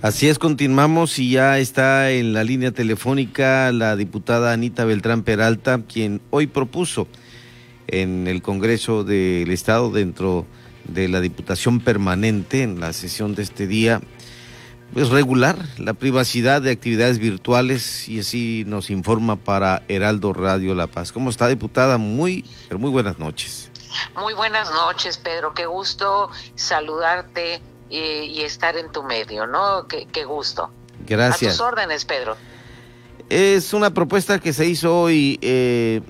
Así es, continuamos y ya está en la línea telefónica la diputada Anita Beltrán Peralta, quien hoy propuso en el Congreso del Estado, dentro de la Diputación Permanente, en la sesión de este día, pues regular la privacidad de actividades virtuales y así nos informa para Heraldo Radio La Paz. ¿Cómo está, diputada? Muy, pero muy buenas noches. Muy buenas noches, Pedro. Qué gusto saludarte y, estar en tu medio, ¿no? Qué, gusto. Gracias. A tus órdenes, Pedro. Es una propuesta que se hizo hoy, eh,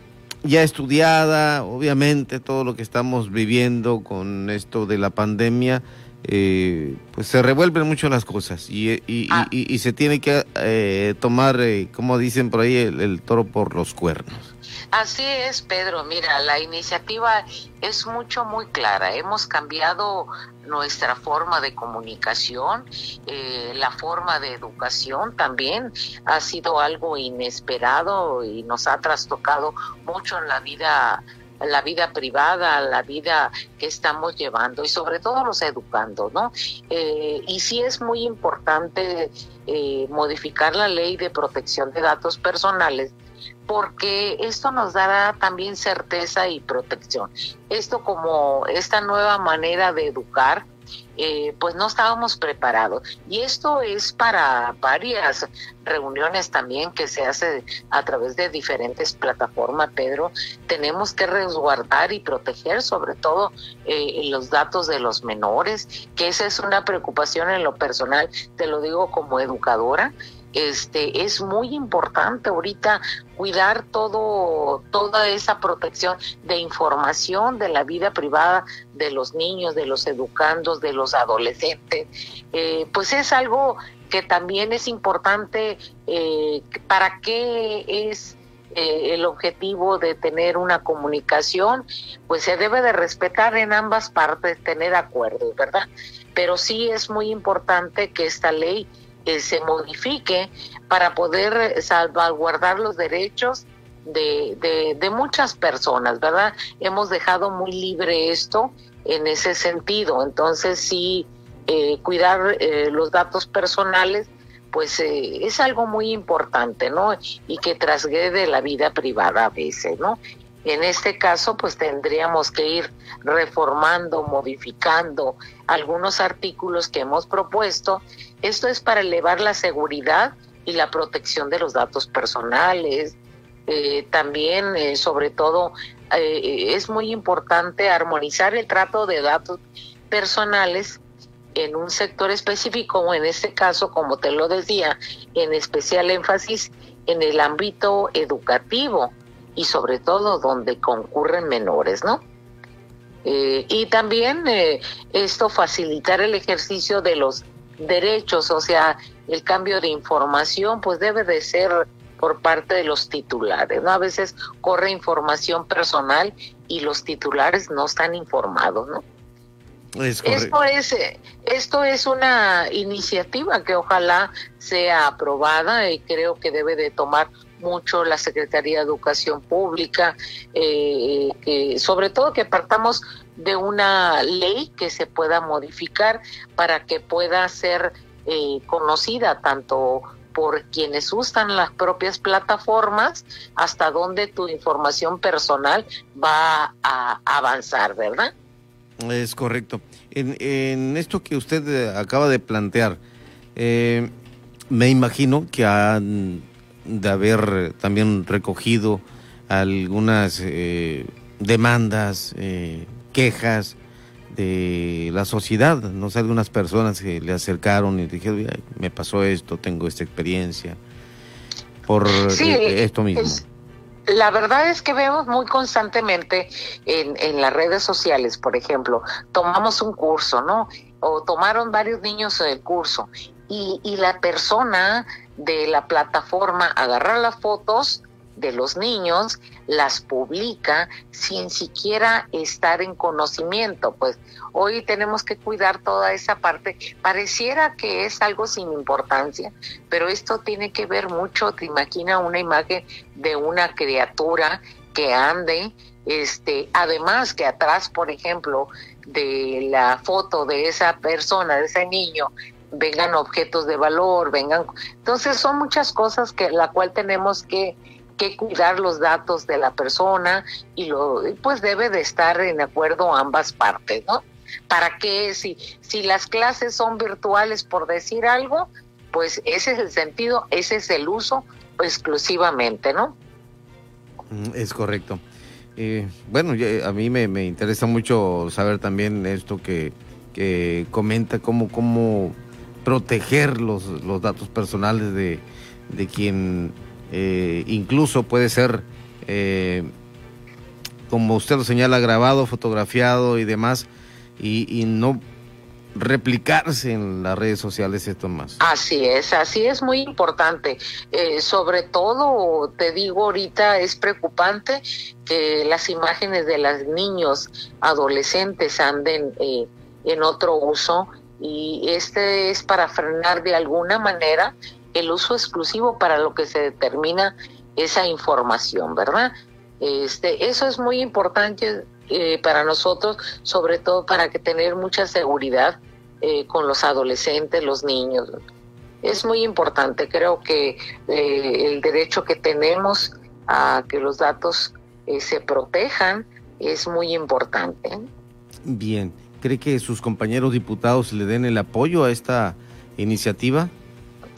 ya estudiada, obviamente, todo lo que estamos viviendo con esto de la pandemia, eh, pues se revuelven mucho las cosas y, y, ah. se tiene que eh, tomar, como dicen por ahí, el toro por los cuernos. Así es, Pedro. Mira, la iniciativa es mucho, muy clara. Hemos cambiado nuestra forma de comunicación, eh, la forma de educación también ha sido algo inesperado y nos ha trastocado mucho en la vida la vida privada, la vida que estamos llevando y sobre todo los educando, ¿no? Eh, y sí es muy importante eh, modificar la ley de protección de datos personales porque esto nos dará también certeza y protección. Esto como esta nueva manera de educar, eh, pues no estábamos preparados. Y esto es para varias reuniones también que se hace a través de diferentes plataformas, Pedro. Tenemos que resguardar y proteger sobre todo eh, los datos de los menores, que esa es una preocupación en lo personal, te lo digo como educadora este es muy importante ahorita cuidar todo toda esa protección de información de la vida privada de los niños de los educandos de los adolescentes eh, pues es algo que también es importante eh, para qué es eh, el objetivo de tener una comunicación, pues se debe de respetar en ambas partes, tener acuerdos, ¿verdad? Pero sí es muy importante que esta ley se modifique para poder salvaguardar los derechos de, de, muchas personas, ¿verdad? Hemos dejado muy libre esto en ese sentido. Entonces, sí, eh, cuidar eh, los datos personales, pues eh, es algo muy importante, ¿no? Y que trasgrede la vida privada a veces, ¿no? En este caso, pues tendríamos que ir reformando, modificando algunos artículos que hemos propuesto. Esto es para elevar la seguridad y la protección de los datos personales. Eh, también, eh, sobre todo, eh, es muy importante armonizar el trato de datos personales en un sector específico, en este caso, como te lo decía, en especial énfasis en el ámbito educativo y sobre todo donde concurren menores, ¿no? Eh, y también eh, esto facilitar el ejercicio de los derechos, o sea, el cambio de información, pues debe de ser por parte de los titulares, ¿no? A veces corre información personal y los titulares no están informados, ¿no? esto es esto es una iniciativa que ojalá sea aprobada y creo que debe de tomar mucho la Secretaría de Educación Pública, eh, que sobre todo que partamos de una ley que se pueda modificar para que pueda ser eh, conocida tanto por quienes usan las propias plataformas hasta donde tu información personal va a avanzar, ¿verdad? Es correcto. En, en esto que usted eh, acaba de plantear, me imagino que han de haber también recogido algunas eh, demandas, eh, quejas de la sociedad, no sé, algunas personas que le acercaron y dijeron, me pasó esto, tengo esta experiencia, por eh, esto mismo. la verdad es que vemos muy constantemente en, en las redes sociales, por ejemplo, tomamos un curso, ¿no? O tomaron varios niños el curso y, y la persona de la plataforma agarrar las fotos de los niños, las publica sin siquiera estar en conocimiento. Pues hoy tenemos que cuidar toda esa parte. Pareciera que es algo sin importancia, pero esto tiene que ver mucho, te imaginas una imagen de una criatura que ande, este, además que atrás, por ejemplo, de la foto de esa persona, de ese niño, vengan objetos de valor, vengan. Entonces son muchas cosas que la cual tenemos que, que cuidar los datos de la persona y lo pues debe de estar en acuerdo ambas partes, ¿no? ¿Para qué? Si, si las clases son virtuales, por decir algo, pues ese es el sentido, ese es el uso exclusivamente, ¿no? Mm, es correcto. Eh, bueno, a mí me, me, interesa mucho saber también esto que, que comenta, cómo, cómo proteger los, los datos personales de, de quien eh, incluso puede ser, eh, como usted lo señala, grabado, fotografiado y demás, y, no replicarse en las redes sociales esto más. Así es, así es muy importante. Eh, sobre todo, te digo ahorita, es preocupante que las imágenes de los niños adolescentes anden eh, en otro uso y este es para frenar de alguna manera el uso exclusivo para lo que se determina esa información, ¿verdad? Este, eso es muy importante eh, para nosotros, sobre todo para que tener mucha seguridad eh, con los adolescentes, los niños. Es muy importante, creo que eh, el derecho que tenemos a que los datos se protejan es muy importante. Bien, ¿cree que sus compañeros diputados le den el apoyo a esta iniciativa?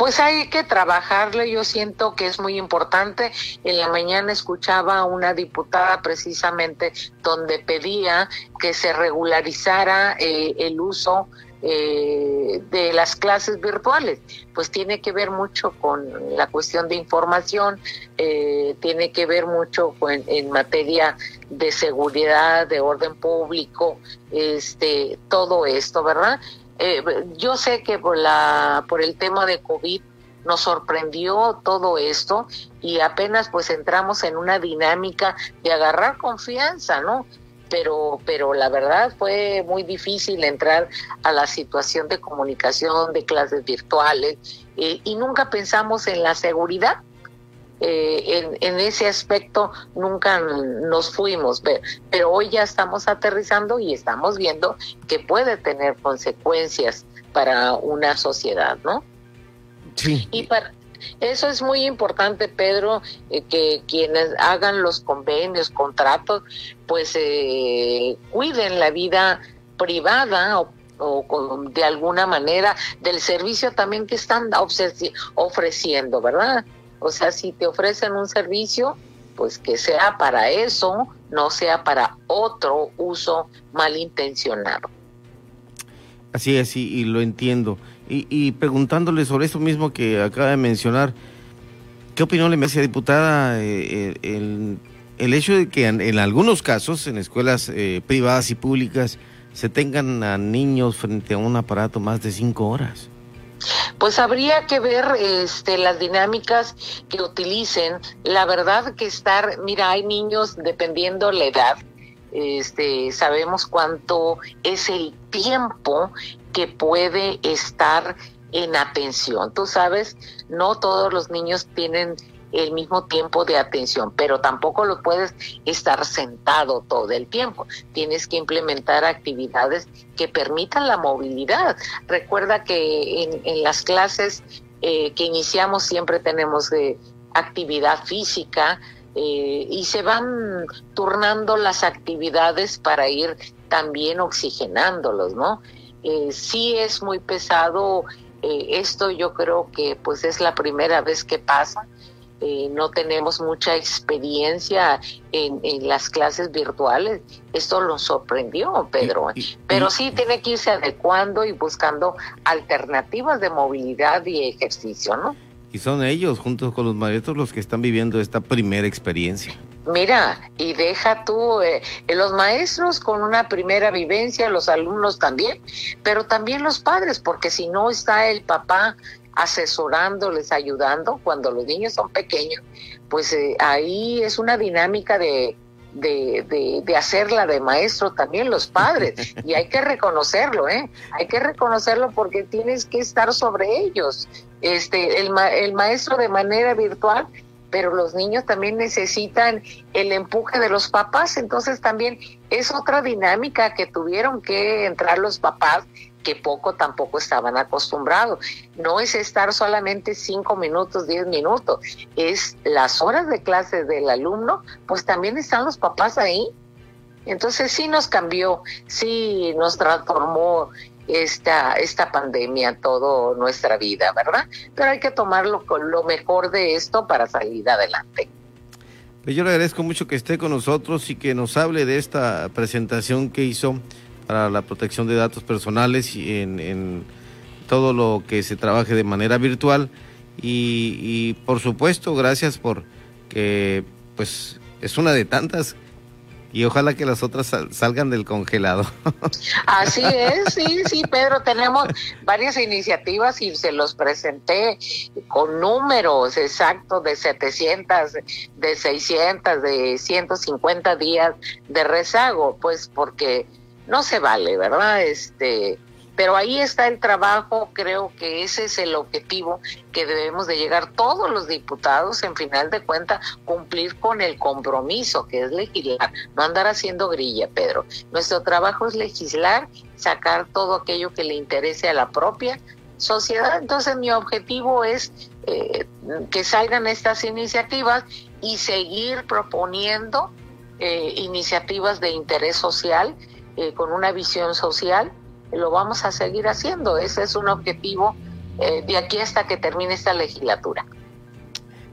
Pues hay que trabajarle, yo siento que es muy importante. En la mañana escuchaba a una diputada precisamente donde pedía que se regularizara eh, el uso eh, de las clases virtuales, pues tiene que ver mucho con la cuestión de información, eh, tiene que ver mucho con, en materia de seguridad, de orden público, este, todo esto, ¿verdad? Eh, yo sé que por, la, por el tema de COVID nos sorprendió todo esto y apenas pues entramos en una dinámica de agarrar confianza, ¿no? Pero, pero la verdad fue muy difícil entrar a la situación de comunicación, de clases virtuales, eh, y nunca pensamos en la seguridad eh, en, ese aspecto nunca nos fuimos, pero, hoy ya estamos aterrizando y estamos viendo que puede tener consecuencias para una sociedad, ¿no? Sí. Y para, eso es muy importante, Pedro, eh, que quienes hagan los convenios, contratos, pues eh, cuiden la vida privada o, o, de alguna manera del servicio también que están ofreciendo, ¿verdad? O sea, si te ofrecen un servicio, pues que sea para eso, no sea para otro uso malintencionado. Así es, y, lo entiendo. Y, preguntándole sobre eso mismo que acaba de mencionar, ¿qué opinión le merece, diputada, eh, el, el, hecho de que en, algunos casos, en escuelas eh, privadas y públicas, se tengan a niños frente a un aparato más de cinco horas? Pues habría que ver este, las dinámicas que utilicen. La verdad que estar, mira, hay niños dependiendo la edad, este, sabemos cuánto es el tiempo que puede estar en atención. Tú sabes, no todos los niños tienen el mismo tiempo de atención, pero tampoco lo puedes estar sentado todo el tiempo. Tienes que implementar actividades que permitan la movilidad. Recuerda que en, las clases eh, que iniciamos siempre tenemos de actividad física eh, y se van turnando las actividades para ir también oxigenándolos, ¿no? Eh, sí es muy pesado esto yo creo que pues es la primera vez que pasa eh, no tenemos mucha experiencia en, las clases virtuales. Esto lo sorprendió, Pedro. Pero sí tiene que irse adecuando y buscando alternativas de movilidad y ejercicio, ¿no? Y son ellos, juntos con los maestros, los que están viviendo esta primera experiencia. Mira, y deja tú, eh, los maestros con una primera vivencia, los alumnos también, pero también los padres, porque si no está el papá asesorándoles, ayudando cuando los niños son pequeños, pues eh, ahí es una dinámica de, de, de, hacerla de maestro también los padres y hay que reconocerlo, ¿eh? Hay que reconocerlo porque tienes que estar sobre ellos. Este, el, el maestro de manera virtual pero los niños también necesitan el empuje de los papás, entonces también es otra dinámica que tuvieron que entrar los papás que poco tampoco estaban acostumbrados. No es estar solamente cinco minutos, diez minutos, es las horas de clase del alumno, pues también están los papás ahí. Entonces sí nos cambió, sí nos transformó esta, esta pandemia, toda nuestra vida, ¿verdad? Pero hay que tomarlo con lo mejor de esto para salir adelante. Pues yo le agradezco mucho que esté con nosotros y que nos hable de esta presentación que hizo para la protección de datos personales y en, todo lo que se trabaje de manera virtual. Y, y por supuesto, gracias por que pues es una de tantas y ojalá que las otras salgan del congelado. Así es, sí, sí, Pedro, tenemos varias iniciativas y se los presenté con números exactos de 700, de 600, de 150 días de rezago, pues porque no se vale, ¿verdad? Este, pero ahí está el trabajo, creo que ese es el objetivo que debemos de llegar todos los diputados, en final de cuentas, cumplir con el compromiso que es legislar, no andar haciendo grilla, Pedro. Nuestro trabajo es legislar, sacar todo aquello que le interese a la propia sociedad. Entonces mi objetivo es eh, que salgan estas iniciativas y seguir proponiendo eh, iniciativas de interés social, eh, con una visión social lo vamos a seguir haciendo. Ese es un objetivo eh, de aquí hasta que termine esta legislatura.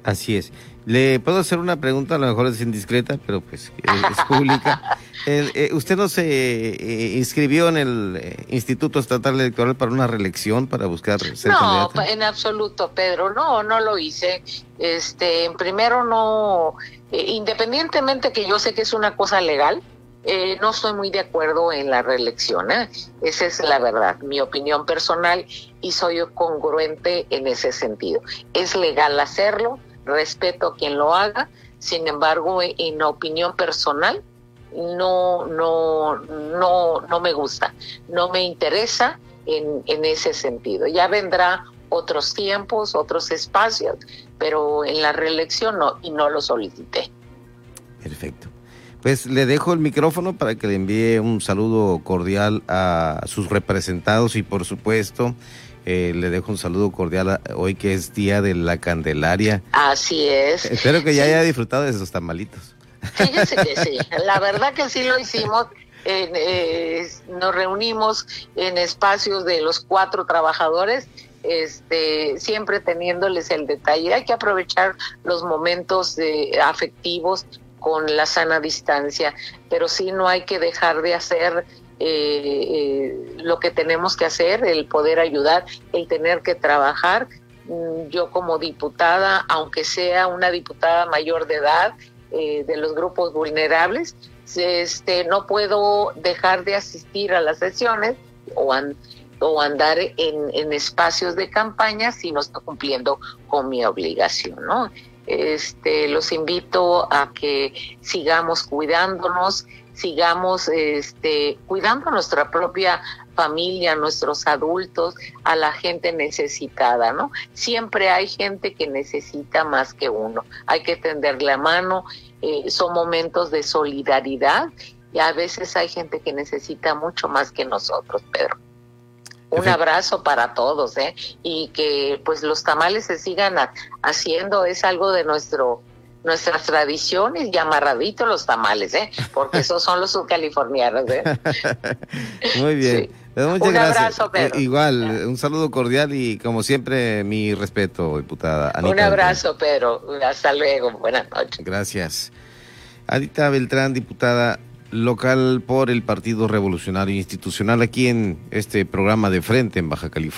Así es. Le puedo hacer una pregunta, a lo mejor es indiscreta, pero pues es pública. Eh, ¿Usted no se eh, inscribió en el Instituto Estatal Electoral para una reelección, para buscar ser No, en absoluto, Pedro, no, no lo hice. Este, primero no, independientemente que yo sé que es una cosa legal, eh, no estoy muy de acuerdo en la reelección. ¿eh? Esa es la verdad, mi opinión personal y soy congruente en ese sentido. Es legal hacerlo, respeto a quien lo haga, sin embargo, en opinión personal, no, no, no, no me gusta, no me interesa en, en ese sentido. Ya vendrá otros tiempos, otros espacios, pero en la reelección no, y no lo solicité. Perfecto. Pues le dejo el micrófono para que le envíe un saludo cordial a sus representados y por supuesto eh, le dejo un saludo cordial hoy que es Día de la Candelaria. Así es. Espero que ya haya disfrutado de esos tamalitos. Fíjese que sí, la verdad que sí lo hicimos. Eh, nos reunimos en espacios de los cuatro trabajadores este, siempre teniéndoles el detalle. Hay que aprovechar los momentos afectivos con la sana distancia, pero sí no hay que dejar de hacer eh, eh, lo que tenemos que hacer, el poder ayudar, el tener que trabajar. Mm, yo como diputada, aunque sea una diputada mayor de edad, eh, de los grupos vulnerables, este, no puedo dejar de asistir a las sesiones o, andar en, en, espacios de campaña si no estoy cumpliendo con mi obligación, ¿no? Este, los invito a que sigamos cuidándonos, sigamos este, cuidando nuestra propia familia, nuestros adultos, a la gente necesitada, ¿no? Siempre hay gente que necesita más que uno. Hay que tender la mano, eh, son momentos de solidaridad y a veces hay gente que necesita mucho más que nosotros, Pedro. Un abrazo para todos, ¿eh? Y que pues los tamales se sigan haciendo, es algo de nuestro nuestras tradiciones y amarraditos los tamales, ¿eh? Porque esos son los subcalifornianos, ¿eh? Muy bien. un abrazo, Pedro. igual, un saludo cordial y como siempre mi respeto, diputada. un abrazo, Pedro. Hasta luego. Buenas noches. Gracias. Anita Beltrán, diputada local por el Partido Revolucionario Institucional aquí en este programa de frente en Baja California.